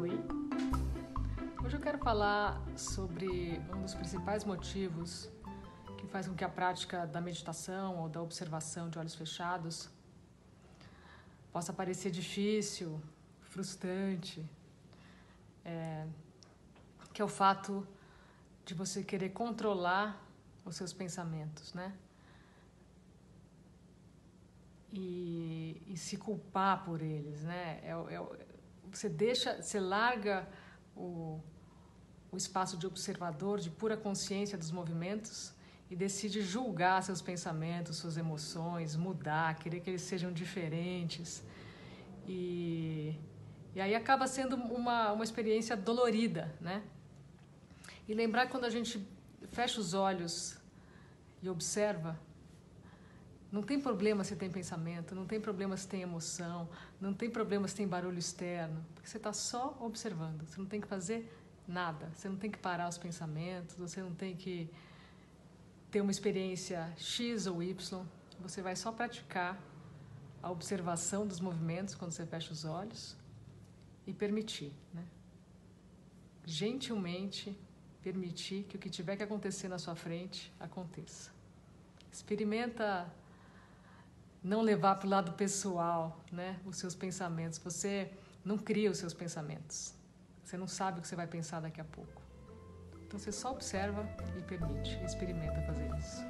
Oi. Hoje eu quero falar sobre um dos principais motivos que faz com que a prática da meditação ou da observação de olhos fechados possa parecer difícil, frustrante, é, que é o fato de você querer controlar os seus pensamentos, né? E, e se culpar por eles, né? É, é, você deixa, você larga o, o espaço de observador, de pura consciência dos movimentos e decide julgar seus pensamentos, suas emoções, mudar, querer que eles sejam diferentes. E, e aí acaba sendo uma, uma experiência dolorida, né? E lembrar quando a gente fecha os olhos e observa, não tem problema se tem pensamento, não tem problema se tem emoção, não tem problema se tem barulho externo, porque você está só observando. Você não tem que fazer nada, você não tem que parar os pensamentos, você não tem que ter uma experiência X ou Y, você vai só praticar a observação dos movimentos quando você fecha os olhos e permitir, né? Gentilmente permitir que o que tiver que acontecer na sua frente aconteça. Experimenta não levar para o lado pessoal, né, os seus pensamentos. Você não cria os seus pensamentos. Você não sabe o que você vai pensar daqui a pouco. Então você só observa e permite, experimenta fazer isso.